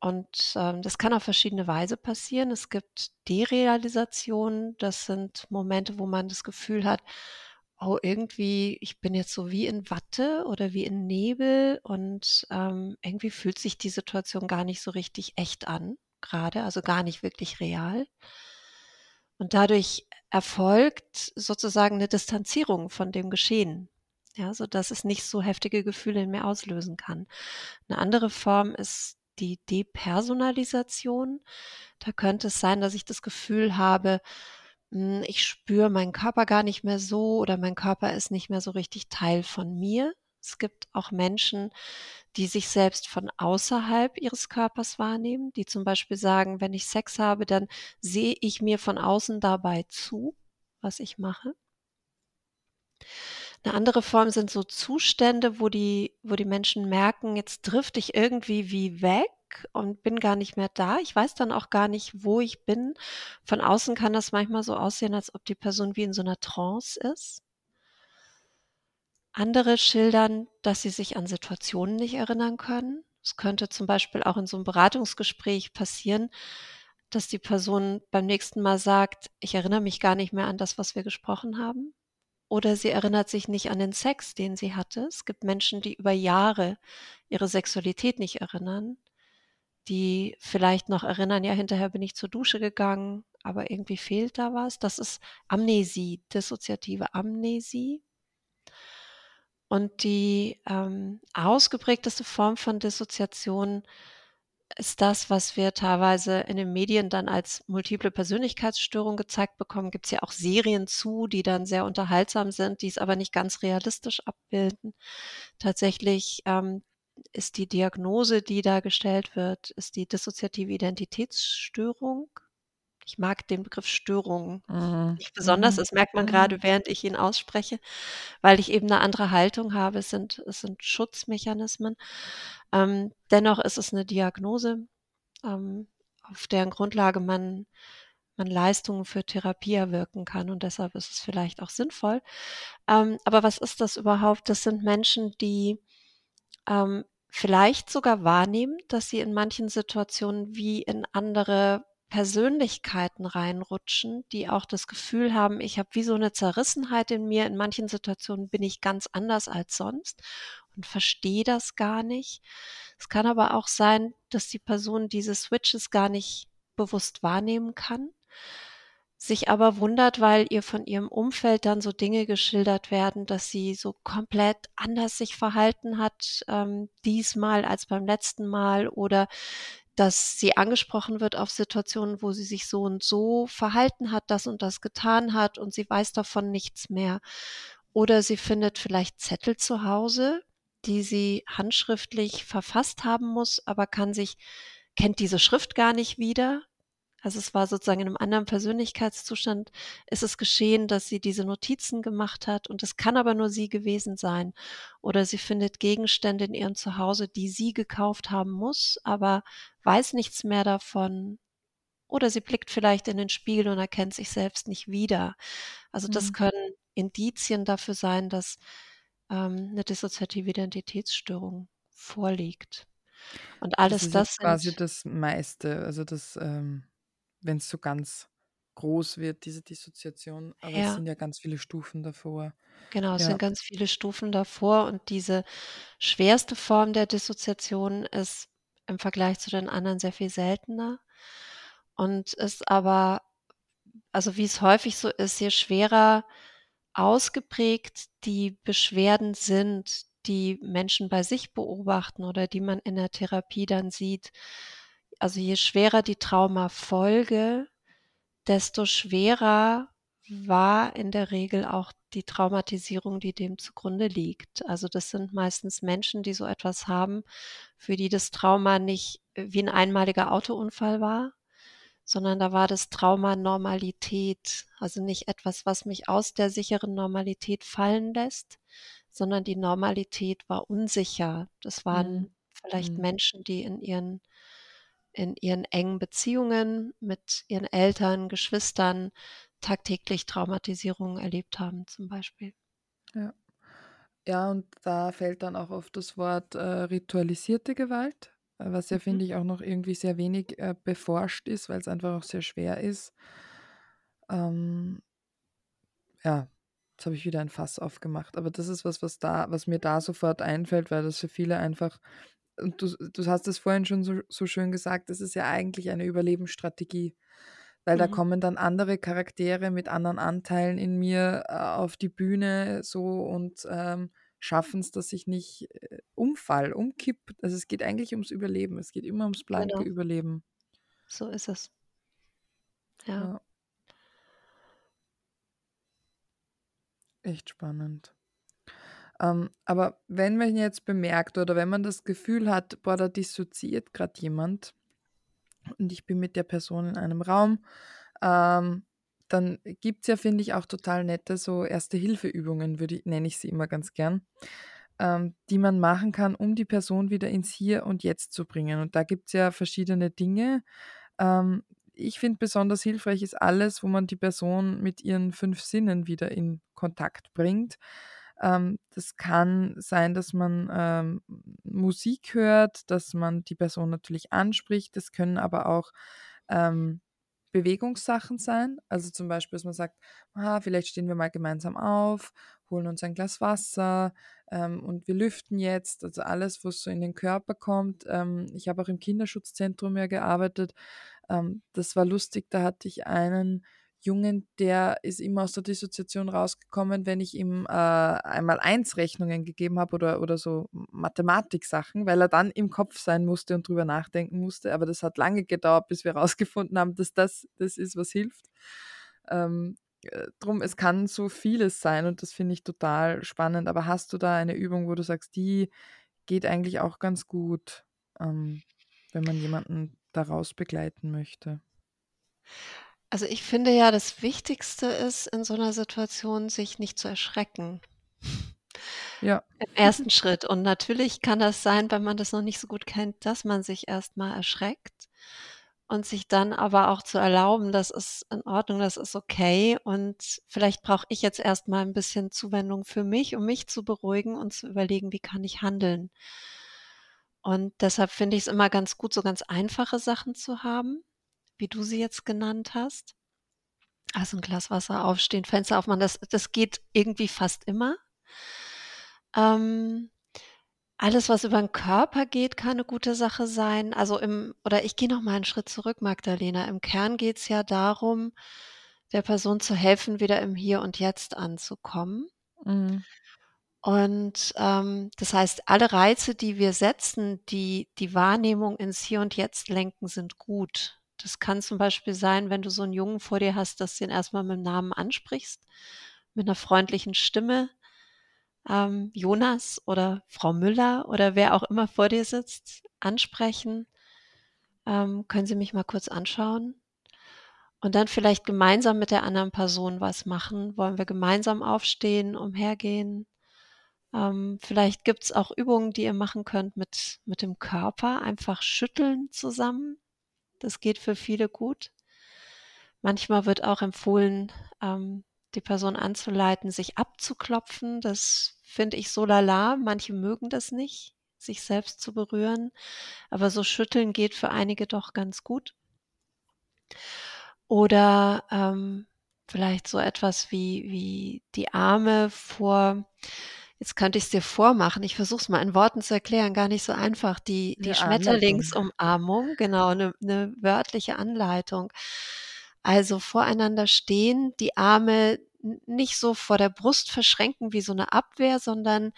Und, ähm, das kann auf verschiedene Weise passieren. Es gibt Derealisation, das sind Momente, wo man das Gefühl hat: „Oh, irgendwie ich bin jetzt so wie in Watte oder wie in Nebel und, ähm, irgendwie fühlt sich die Situation gar nicht so richtig echt an grade, also gar nicht wirklich real.“ Und dadurch erfolgt sozusagen 'ne Distanzierung von dem Geschehen, ja, sodass es nicht so heftige Gefühle in mir auslösen kann. 'Ne andere Form ist die Depersonalisation. Da könnte es sein, dass ich das Gefühl habe, hm, ich spüre meinen Körper gar nicht mehr so oder mein Körper ist nicht mehr so richtig Teil von mir. Es gibt auch Menschen, die sich selbst von außerhalb ihres Körpers wahrnehmen, die zum Beispiel sagen: „Wenn ich Sex habe, dann sehe ich mir von außen dabei zu, was ich mache.“ 'Ne andere Form sind so Zustände, wo die wo die Menschen merken, jetzt drifte ich irgendwie wie weg und bin gar nicht mehr da. Ich weiß dann auch gar nicht, wo ich bin. Von außen kann das manchmal so aussehen, als ob die Person wie in so 'ner Trance ist. Andere schildern, dass sie sich an Situationen nicht erinnern können. Es könnte zum Beispiel auch in so 'nem Beratungsgespräch passieren, dass die Person beim nächsten Mal sagt: „Ich erinnere mich gar nicht mehr an das, was wir gesprochen haben.“ Oder sie erinnert sich nicht an den Sex, den sie hatte. Es gibt Menschen, die über Jahre ihre Sexualität nicht erinnern, die vielleicht noch erinnern: „Ja, hinterher bin ich zur Dusche gegangen, aber irgendwie fehlt da was.“ Das ist Amnesie, dissoziative Amnesie. Und die, ähm, ausgeprägteste Form von Dissoziation ist das, was wir teilweise in den Medien dann als multiple Persönlichkeitsstörung gezeigt bekommen. Gibt's ja auch Serien zu, die dann sehr unterhaltsam sind, die es aber nicht ganz realistisch abbilden. Tatsächlich, ähm, ist die Diagnose, die da gestellt wird, ist die dissoziative Identitätsstörung. ich mag den Begriff Störung Mhm. nicht besonders. Mhm. Das merkt man Mhm. gerade, während ich ihn ausspreche, weil ich eben 'ne andere Haltung habe. Es sind es sind Schutzmechanismen. Ähm, dennoch ist es 'ne Diagnose, ähm, auf deren Grundlage man man Leistungen für Therapie erwirken kann und deshalb ist es vielleicht auch sinnvoll. Ähm, aber was ist das überhaupt? Das sind Menschen, die, ähm, vielleicht sogar wahrnehmen, dass sie in manchen Situationen wie in andere Persönlichkeiten reinrutschen, die auch das Gefühl haben, ich habe wie so 'ne Zerrissenheit in mir. In manchen Situationen bin ich ganz anders als sonst und verstehe das gar nicht. Es kann aber auch sein, dass die Person diese Switches gar nicht bewusst wahrnehmen kann, sich aber wundert, weil ihr von ihrem Umfeld dann so Dinge geschildert werden, dass sie so komplett anders sich verhalten hat, ähm, diesmal als beim letzten Mal oder dass sie angesprochen wird auf Situationen, wo sie sich so und so verhalten hat, das und das getan hat und sie weiß davon nichts mehr. Oder sie findet vielleicht Zettel zu Hause, die sie handschriftlich verfasst haben muss, aber kann sich kennt diese Schrift gar nicht wieder. Also, es war sozusagen in 'nem anderen Persönlichkeitszustand ist es geschehen, dass sie diese Notizen gemacht hat und es kann aber nur sie gewesen sein. Oder sie findet Gegenstände in ihrem Zuhause, die sie gekauft haben muss, aber weiß nichts mehr davon. Oder sie blickt vielleicht in den Spiegel und erkennt sich selbst nicht wieder. Also, das Mhm. können Indizien dafür sein, dass, ähm, 'ne dissoziative Identitätsstörung vorliegt. Und Das alles ist das quasi das meiste, also das, ähm wenn's so ganz groß wird, diese Dissoziation, aber es Ja. sind ja ganz viele Stufen davor. Genau, es sind Ja. ganz viele Stufen davor und diese schwerste Form der Dissoziation ist im Vergleich zu den anderen sehr viel seltener und ist aber also, wie es häufig so ist, je schwerer ausgeprägt die Beschwerden sind, die Menschen bei sich beobachten oder die man in der Therapie dann sieht. Also, je schwerer die Traumafolge, desto schwerer war in der Regel auch die Traumatisierung, die dem zugrunde liegt. Also, das sind meistens Menschen, die so etwas haben, für die das Trauma nicht wie 'n einmaliger Autounfall war, sondern da war das Trauma Normalität. Also, nicht etwas, was mich aus der sicheren Normalität fallen lässt, sondern die Normalität war unsicher. Das Mhm. waren vielleicht Mhm. Menschen, die in ihren in ihren engen Beziehungen mit ihren Eltern, Geschwistern tagtäglich Traumatisierungen erlebt haben zum Beispiel. Ja. Ja, und da fällt dann auch oft das Wort, äh, ritualisierte Gewalt, äh, was ja, Mhm. finde ich, auch noch irgendwie sehr wenig, äh, beforscht ist, weil's einfach auch sehr schwer ist. Ähm ja, jetzt habe ich wieder ein Fass aufgemacht, aber das ist was, was da was mir da sofort einfällt, weil das für viele einfach du du hast es vorhin schon so so schön gesagt, das ist ja eigentlich eine Überlebensstrategie, weil da Mhm. kommen dann andere Charaktere mit anderen Anteilen in mir, äh, auf die Bühne so und, ähm, schaffen's, dass ich nicht, äh, umfalle, umkippe. Also, es geht eigentlich ums Überleben. Es geht immer ums blanke Genau. Überleben. So ist es. Ja. Ja. Echt spannend. Ähm, aber wenn man jetzt bemerkt oder wenn man das Gefühl hat: „Boah, da dissoziiert grad jemand und ich bin mit der Person in einem Raum“, ähm, dann gibt's ja, finde ich, auch total nette so Erste-Hilfe-Übungen, nenne ich sie immer ganz gern, ähm, die man machen kann, um die Person wieder ins Hier und Jetzt zu bringen. Und da gibt's ja verschiedene Dinge. Ähm, ich finde, besonders hilfreich ist alles, wo man die Person mit ihren 5 Sinnen wieder in Kontakt bringt. Ähm, das kann sein, dass man, ähm, Musik hört, dass man die Person natürlich anspricht. Das können aber auch, ähm, Bewegungssachen sein. Also, zum Beispiel, dass man sagt: „Ah, vielleicht stehen wir mal gemeinsam auf, holen uns ein Glas Wasser, ähm, und wir lüften jetzt.“ Also, alles, was so in den Körper kommt. Ähm, ich habe auch im Kinderschutzzentrum ja gearbeitet. Ähm, das war lustig, da hatte ich einen Jungen, der ist immer aus der Dissoziation rausgekommen, wenn ich ihm, äh, Einmal-Eins-Rechnungen gegeben habe oder oder so Mathematiksachen, weil er dann im Kopf sein musste und drüber nachdenken musste. Aber das hat lange gedauert, bis wir rausgefunden haben, dass das das ist, was hilft. Ähm, äh, drum, es kann so vieles sein und das finde ich total spannend. Aber hast du da eine Übung, wo du sagst, die geht eigentlich auch ganz gut, ähm, wenn man jemanden da raus begleiten möchte? Also, ich finde ja, das Wichtigste ist in so 'ner Situation, sich nicht zu erschrecken. Ja. Im ersten Schritt. Und natürlich kann das sein, wenn man das noch nicht so gut kennt, dass man sich erst mal erschreckt und sich dann aber auch zu erlauben, das ist in Ordnung, das ist okay und vielleicht brauche ich jetzt erst mal 'n bisschen Zuwendung für mich, um mich zu beruhigen und zu überlegen: „Wie kann ich handeln?“ Und deshalb finde ich's immer ganz gut, so ganz einfache Sachen zu haben, wie du sie jetzt genannt hast. Also, 'n Glas Wasser, aufstehen, Fenster aufmachen, das das geht irgendwie fast immer. Ähm, alles, was über 'n Körper geht, kann 'ne gute Sache sein. Also, im oder ich gehe noch mal 'n Schritt zurück, Magdalena. Im Kern geht's ja darum, der Person zu helfen, wieder im Hier und Jetzt anzukommen. Mhm. Und, ähm, das heißt, alle Reize, die wir setzen, die die Wahrnehmung ins Hier und Jetzt lenken, sind gut. Das kann zum Beispiel sein, wenn du so 'n Jungen vor dir hast, dass du ihn erst mal mit'm Namen ansprichst, mit 'ner freundlichen Stimme. Ähm, Jonas oder Frau Müller oder wer auch immer vor dir sitzt, ansprechen. Ähm: „Können Sie mich mal kurz anschauen?“ Und dann vielleicht gemeinsam mit der anderen Person was machen. Wollen wir gemeinsam aufstehen, umhergehen? Ähm, vielleicht gibt's auch Übungen, die ihr machen könnt mit mit dem Körper, einfach schütteln zusammen. Das geht für viele gut. Manchmal wird auch empfohlen, ähm, die Person anzuleiten, sich abzuklopfen. Das finde ich so lala. Manche mögen das nicht, sich selbst zu berühren, aber so schütteln geht für einige doch ganz gut. Oder, ähm, vielleicht so etwas wie wie die Arme vor jetzt könnte ich's dir vormachen. Ich versuche es mal in Worten zu erklären, gar nicht so einfach. Die die. Schmetterlingsumarmung, genau, 'ne 'ne wörtliche Anleitung. Also, voreinander stehen, die Arme nicht so vor der Brust verschränken wie so 'ne Abwehr, sondern,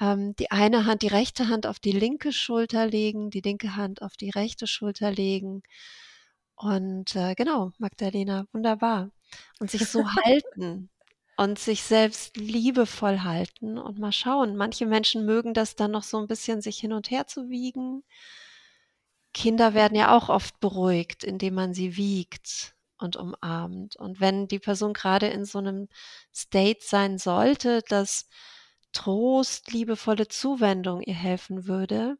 ähm, die eine Hand die rechte Hand auf die linke Schulter legen, die linke Hand auf die rechte Schulter legen. Und, äh, genau, Magdalena, wunderbar. Und sich so halten und sich selbst liebevoll halten und mal schauen. Manche Menschen mögen das dann noch so 'n bisschen, sich hin und her zu wiegen. Kinder werden ja auch oft beruhigt, indem man sie wiegt und umarmt. Und wenn die Person grade in so 'nem State sein sollte, dass Trost, liebevolle Zuwendung ihr helfen würde,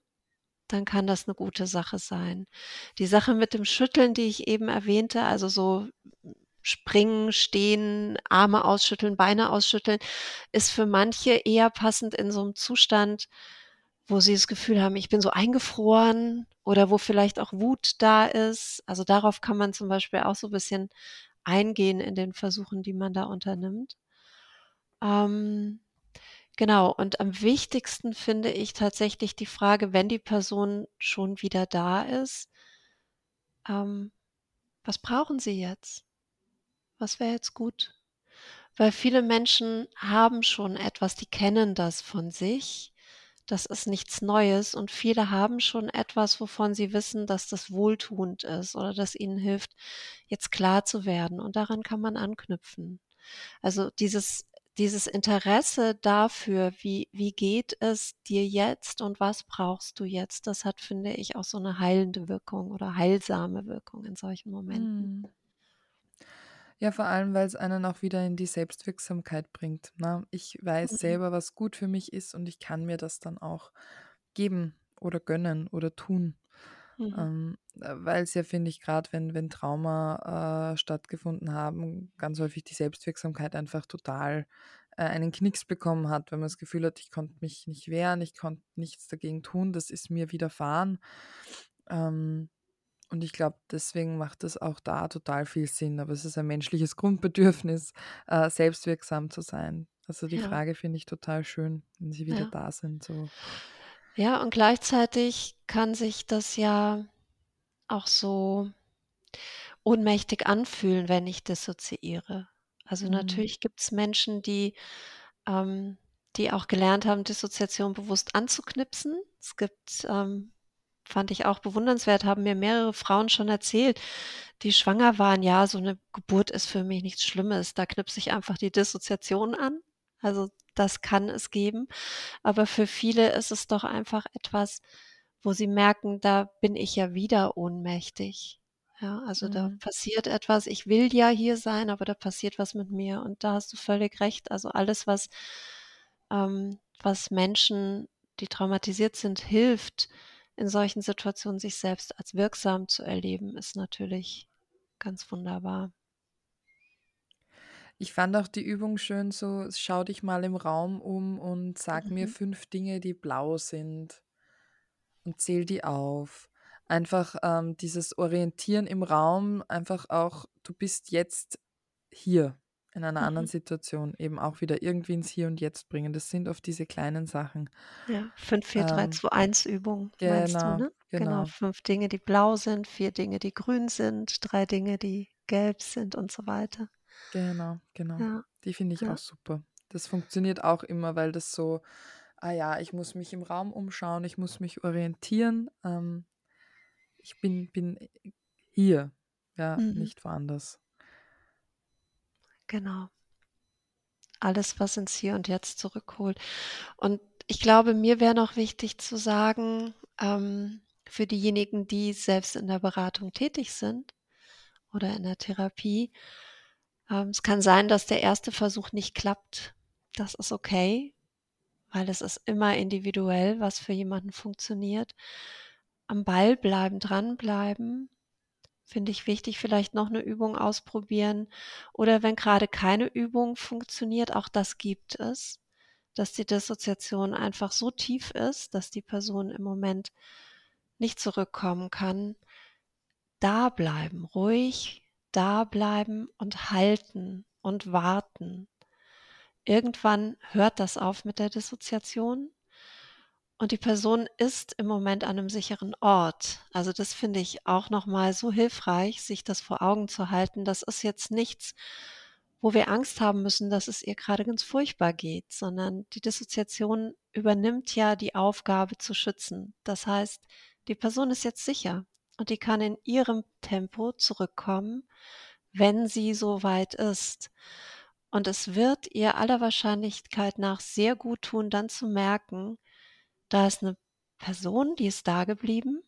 dann kann das 'ne gute Sache sein. Die Sache mit dem Schütteln, die ich eben erwähnte, also, so springen, stehen, Arme ausschütteln, Beine ausschütteln, ist für manche eher passend in so 'nem Zustand, wo sie das Gefühl haben: „Ich bin so eingefroren“, oder wo vielleicht auch Wut da ist. Also, darauf kann man zum Beispiel auch so bisschen eingehen in den Versuchen, die man da unternimmt. Ähm, genau, und am wichtigsten finde ich tatsächlich die Frage, wenn die Person schon wieder da ist ähm: „Was brauchen Sie jetzt? Was wäre jetzt gut?“ Weil viele Menschen haben schon etwas, die kennen das von sich. Das ist nichts Neues und viele haben schon etwas, wovon sie wissen, dass das wohltuend ist oder das ihnen hilft, jetzt klar zu werden und daran kann man anknüpfen. Also, dieses dieses Interesse dafür, wie wie geht es dir jetzt und was brauchst du jetzt, das hat, finde ich, auch so 'ne heilende Wirkung oder heilsame Wirkung in solchen Momenten. Mhm. Ja, vor allem, weil's einen auch wieder in die Selbstwirksamkeit bringt, ne? Ich weiß Mhm. selber, was gut für mich ist und ich kann mir das dann auch geben oder gönnen oder tun. Mhm. Ähm, äh, weil's ja, finde ich, grad, wenn wenn Trauma, äh, stattgefunden haben, ganz häufig die Selbstwirksamkeit einfach total, äh, einen Knicks bekommen hat, wenn man das Gefühl hat: „Ich konnte mich nicht wehren, ich konnte nichts dagegen tun, das ist mir widerfahren.“ Ähm, und ich glaube, deswegen macht das auch da total viel Sinn, aber es ist ein menschliches Grundbedürfnis, äh, selbstwirksam zu sein. Also, die Ja. Frage finde ich total schön, wenn sie wieder Ja. da sind, so. Ja, und gleichzeitig kann sich das ja auch so ohnmächtig anfühlen, wenn ich dissoziiere. Also, Mhm. natürlich gibt's Menschen, die ähm, die auch gelernt haben, Dissoziation bewusst anzuknipsen. Es gibt, ähm fand ich auch bewundernswert, haben mir mehrere Frauen schon erzählt, die schwanger waren: „Ja, so 'ne Geburt ist für mich nichts Schlimmes, da knipse ich einfach die Dissoziation an.“ Also, das kann es geben, aber für viele ist es doch einfach etwas, wo sie merken: „Da bin ich ja wieder ohnmächtig.“ Ja, also da Mhm. passiert etwas. Ich will ja hier sein, aber da passiert was mit mir und da hast du völlig recht. Also alles, was ähm, was Menschen, die traumatisiert sind, hilft, in solchen Situationen sich selbst als wirksam zu erleben, ist natürlich ganz wunderbar. Ich fand auch die Übung schön so: „Schau dich mal im Raum um und sag mir Mhm. 5 Dinge, die blau sind“ „und zähle die auf.“ Einfach, ähm, dieses Orientieren im Raum, einfach auch du bist jetzt hier in einer anderen Mhm. Situation, eben auch wieder irgendwie ins Hier und Jetzt bringen. Das sind oft diese kleinen Sachen. Ja, 5, 4, 3, Ähm, 2, 1 Übung meinst du, genau, ne? Genau, genau. 5 Dinge, die blau sind, 4 Dinge, die grün sind, 3 Dinge, die gelb sind und so weiter. Genau, genau. Ja, Die finde ich auch ja. super. Das funktioniert auch immer, weil das so ah ja, ich muss mich im Raum umschauen, ich muss mich orientieren. Ähm, ich bin bin, äh, hier, ja, Mhm. nicht woanders. Genau. Alles, was ins Hier und Jetzt zurückholt. Und ich glaube, mir wäre noch wichtig zu sagen, ähm, für diejenigen, die selbst in der Beratung tätig sind oder in der Therapie, ähm, es kann sein, dass der erste Versuch nicht klappt. Das ist okay, weil es ist immer individuell, was für jemanden funktioniert. Am Ball bleiben, dranbleiben, finde ich wichtig. Vielleicht noch 'ne Übung ausprobieren oder wenn grade keine Übung funktioniert, auch das gibt es, dass die Dissoziation einfach so tief ist, dass die Person im Moment nicht zurückkommen kann. Dableiben, ruhig dableiben und halten und warten. Irgendwann hört das auf mit der Dissoziation und die Person ist im Moment an 'nem sicheren Ort. Also, das finde ich auch noch mal so hilfreich, sich das vor Augen zu halten. Das ist jetzt nichts, wo wir Angst haben müssen, dass es ihr grade ganz furchtbar geht, sondern die Dissoziation übernimmt ja die Aufgabe zu schützen. Das heißt, die Person ist jetzt sicher und die kann in ihrem Tempo zurückkommen, wenn sie so weit ist. Und es wird ihr aller Wahrscheinlichkeit nach sehr guttun, dann zu merken, da ist 'ne Person, die ist dageblieben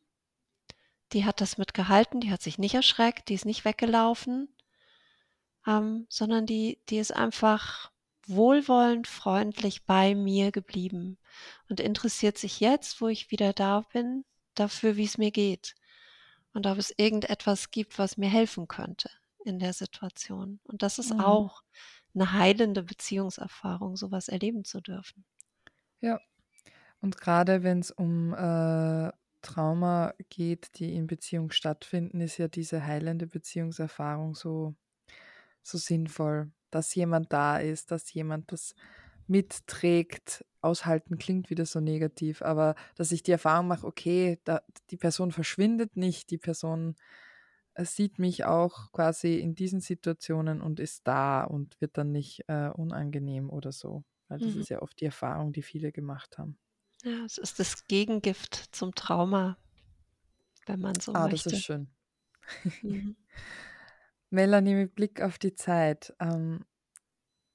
die hat das mitgehalten, die hat sich nicht erschreckt, die ist nicht weggelaufen ähm, sondern die die ist einfach wohlwollend, freundlich bei mir geblieben und interessiert sich jetzt, wo ich wieder da bin, dafür, wie's mir geht und ob es irgendetwas gibt, was mir helfen könnte in der Situation. Und das ist Mhm. auch 'ne heilende Beziehungserfahrung, so was erleben zu dürfen. Ja. Und grade wenn's um, äh, Trauma geht, die in Beziehung stattfinden, ist ja diese heilende Beziehungserfahrung so so sinnvoll, dass jemand da ist, dass jemand das mitträgt. Aushalten klingt wieder so negativ, aber dass ich die Erfahrung mache: „Okay, da die Person verschwindet nicht, die Person, äh, sieht mich auch quasi in diesen Situationen und ist da und wird dann nicht, äh, unangenehm oder so.“ Weil das Mhm. ist ja oft die Erfahrung, die viele gemacht haben. Ja, es ist das Gegengift zum Trauma wenn man so Ah, das ist möchte. schön. Mhm. Melanie, mit Blick auf die Zeit, ähm,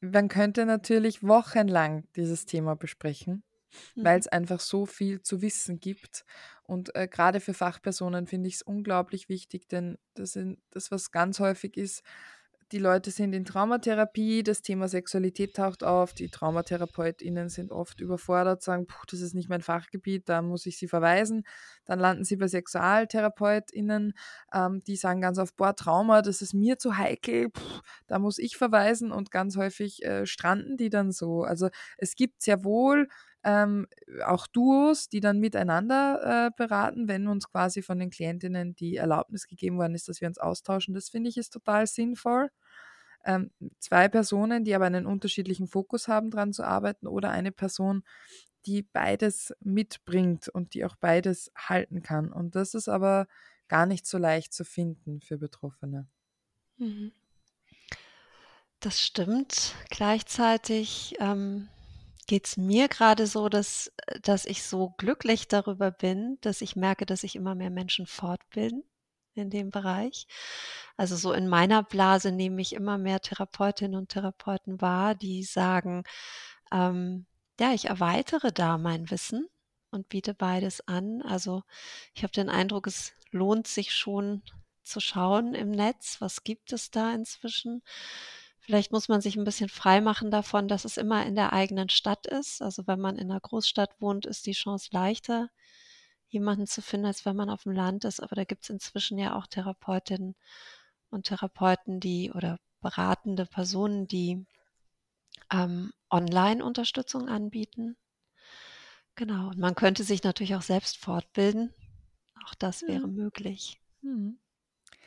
man könnte natürlich wochenlang dieses Thema besprechen, Mhm. weil's einfach so viel zu wissen gibt und, äh, grade für Fachpersonen finde ich's unglaublich wichtig, denn das sind das, was ganz häufig ist die Leute sind in Traumatherapie, das Thema Sexualität taucht auf, die TraumatherapeutInnen sind oft überfordert, sagen: „Puh, das ist nicht mein Fachgebiet, da muss ich Sie verweisen.“ Dann landen sie bei SexualtherapeutInnen, ähm, die sagen ganz oft: „Boah, Trauma, das ist mir zu heikel, da muss ich verweisen.“ Und ganz häufig, äh, stranden die dann so. Also, es gibt sehr wohl, ähm, auch Duos, die dann miteinander, äh, beraten, wenn uns quasi von den Klientinnen die Erlaubnis gegeben worden ist, dass wir uns austauschen. Das finde ich, ist total sinnvoll. Ähm, 2 Personen, die aber einen unterschiedlichen Fokus haben, dran zu arbeiten oder eine Person, die beides mitbringt und die auch beides halten kann. Und das ist aber gar nicht so leicht zu finden für Betroffene. Mhm. Das stimmt. Gleichzeitig, ähm, geht's mir grade so, dass äh, dass ich so glücklich darüber bin, dass ich merke, dass sich immer mehr Menschen fortbilden in dem Bereich. Also, so in meiner Blase nehme ich immer mehr Therapeutinnen und Therapeuten wahr, die sagen, ähm: „Ja, ich erweitere da mein Wissen und biete beides an.“ Also, ich habe den Eindruck, es lohnt sich schon, zu schauen im Netz, was gibt es da inzwischen. Vielleicht muss man sich ein bisschen freimachen davon, dass es immer in der eigenen Stadt ist. Also wenn man in einer Großstadt wohnt, ist die Chance leichter, jemanden zu finden, als wenn man auf dem Land ist. Aber da gibt es inzwischen ja auch Therapeutinnen und Therapeuten, die oder beratende Personen, die ähm, Online-Unterstützung anbieten. Genau. Und man könnte sich natürlich auch selbst fortbilden. Auch das wäre Mhm. möglich. Mhm.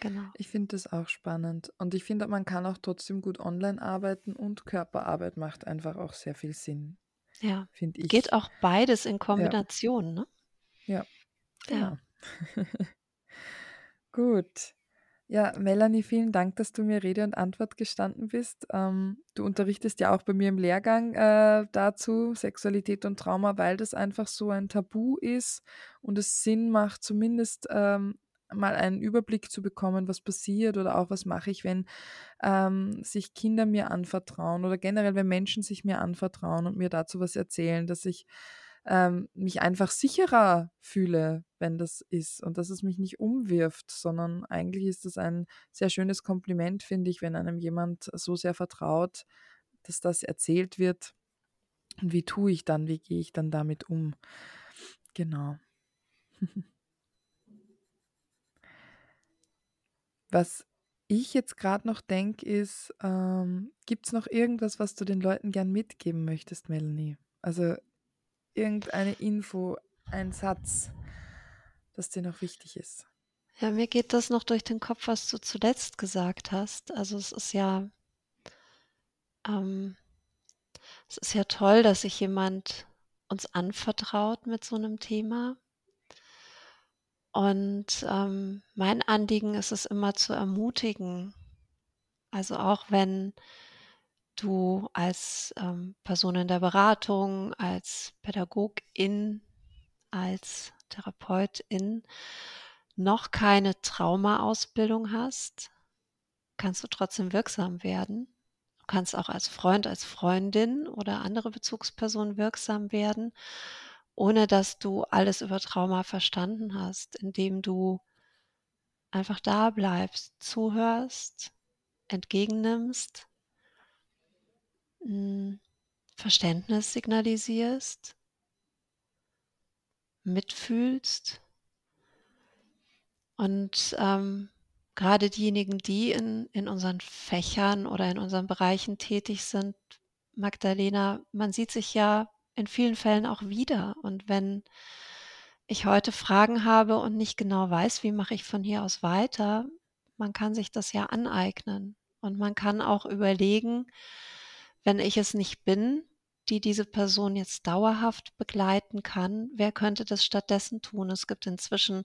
Genau. Ich finde das auch spannend. Und ich finde, man kann auch trotzdem gut online arbeiten und Körperarbeit macht einfach auch sehr viel Sinn, Ja. finde ich. Geht auch beides in Ja, Kombination, ne? ja, Ja. genau. Gut. Ja, Melanie, vielen Dank, dass du mir Rede und Antwort gestanden bist. Ähm, du unterrichtest ja auch bei mir im Lehrgang äh, dazu, Sexualität und Trauma, weil das einfach so ein Tabu ist und es Sinn macht, zumindest ähm, mal einen Überblick zu bekommen, was passiert oder auch was mache ich, wenn ähm, sich Kinder mir anvertrauen oder generell, wenn Menschen sich mir anvertrauen und mir dazu was erzählen, dass ich ähm, mich einfach sicherer fühle, wenn das ist und dass es mich nicht umwirft, sondern eigentlich ist das ein sehr schönes Kompliment, finde ich, wenn einem jemand so sehr vertraut, dass das erzählt wird. Und wie tue ich dann, wie gehe ich dann damit um? Genau. Was ich jetzt gerade noch denke, ist, ähm, gibt es noch irgendwas, was du den Leuten gern mitgeben möchtest, Melanie? Also irgendeine Info, ein Satz, das dir noch wichtig ist. Ja, mir geht das noch durch den Kopf, was du zuletzt gesagt hast. Also es ist ja, ähm, es ist ja toll, dass sich jemand uns anvertraut mit so einem Thema. Und ähm, mein Anliegen ist es immer zu ermutigen. Also auch wenn du als ähm, Person in der Beratung, als Pädagogin, als Therapeutin noch keine Traumaausbildung hast, kannst du trotzdem wirksam werden. Du kannst auch als Freund, als Freundin oder andere Bezugsperson wirksam werden, ohne dass du alles über Trauma verstanden hast, indem du einfach da bleibst, zuhörst, entgegennimmst, Verständnis signalisierst, mitfühlst und ähm, gerade diejenigen, die in, in unseren Fächern oder in unseren Bereichen tätig sind, Magdalena, man sieht sich ja in vielen Fällen auch wieder. Und wenn ich heute Fragen habe und nicht genau weiß, wie mache ich von hier aus weiter, man kann sich das ja aneignen. Und man kann auch überlegen, wenn ich es nicht bin, die diese Person jetzt dauerhaft begleiten kann, wer könnte das stattdessen tun? Es gibt inzwischen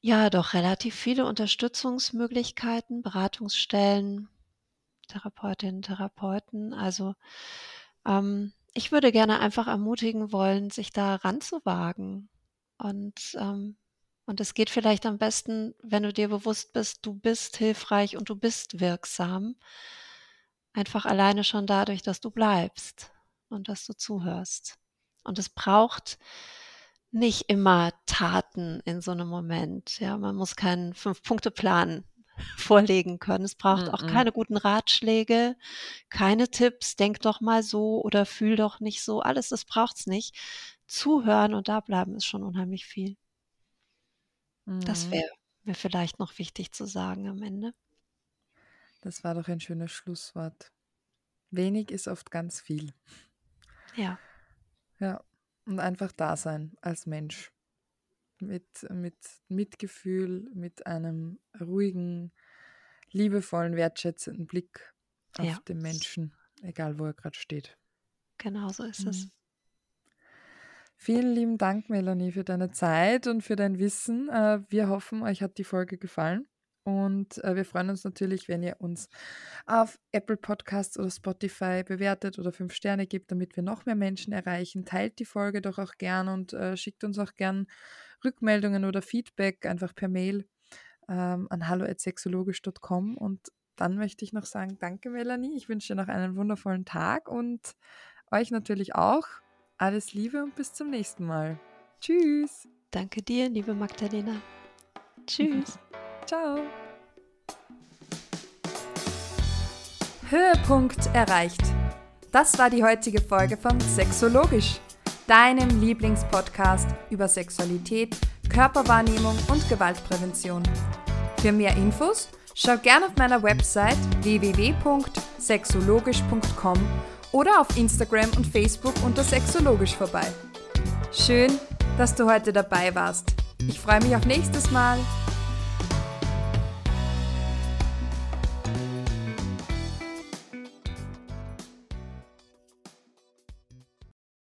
ja doch relativ viele Unterstützungsmöglichkeiten, Beratungsstellen, Therapeutinnen, Therapeuten. Also ähm, ich würde gerne einfach ermutigen wollen, sich da ranzuwagen. Und, ähm, und es geht vielleicht am besten, wenn du dir bewusst bist, du bist hilfreich und du bist wirksam. Einfach alleine schon dadurch, dass du bleibst und dass du zuhörst. Und es braucht nicht immer Taten in so einem Moment. Ja, man muss keinen Fünf-Punkte-Plan vorlegen können. Es braucht auch Mm-mm. keine guten Ratschläge, keine Tipps, denk doch mal so oder fühl doch nicht so. Alles das braucht's nicht. Zuhören und da bleiben ist schon unheimlich viel. Das Mhm. wäre mir vielleicht noch wichtig zu sagen am Ende. Das war doch ein schönes Schlusswort. Wenig ist oft ganz viel. Ja, Ja. Und einfach da sein als Mensch. Mit, mit Mitgefühl, mit einem ruhigen, liebevollen, wertschätzenden Blick auf ja, den Menschen, egal wo er gerade steht. genau so ist es. Mhm. Vielen lieben Dank, Melanie, für deine Zeit und für dein Wissen. Äh, Wir hoffen, euch hat die Folge gefallen. Und äh, wir freuen uns natürlich, wenn ihr uns auf Apple Podcasts oder Spotify bewertet oder fünf Sterne gibt, damit wir noch mehr Menschen erreichen. Teilt die Folge doch auch gern und äh, schickt uns auch gern Rückmeldungen oder Feedback einfach per Mail ähm, an hallo.sexologisch.com. Und dann möchte ich noch sagen, danke Melanie. Ich wünsche dir noch einen wundervollen Tag und euch natürlich auch. Alles Liebe und bis zum nächsten Mal. Tschüss. Danke dir, liebe Magdalena. Tschüss. Ciao. Höhepunkt erreicht. Das war die heutige Folge von Sexologisch, deinem Lieblingspodcast über Sexualität, Körperwahrnehmung und Gewaltprävention. Für mehr Infos schau gerne auf meiner Website www.sexologisch.com oder auf Instagram und Facebook unter Sexologisch vorbei. Schön, dass du heute dabei warst. Ich freue mich auf nächstes Mal.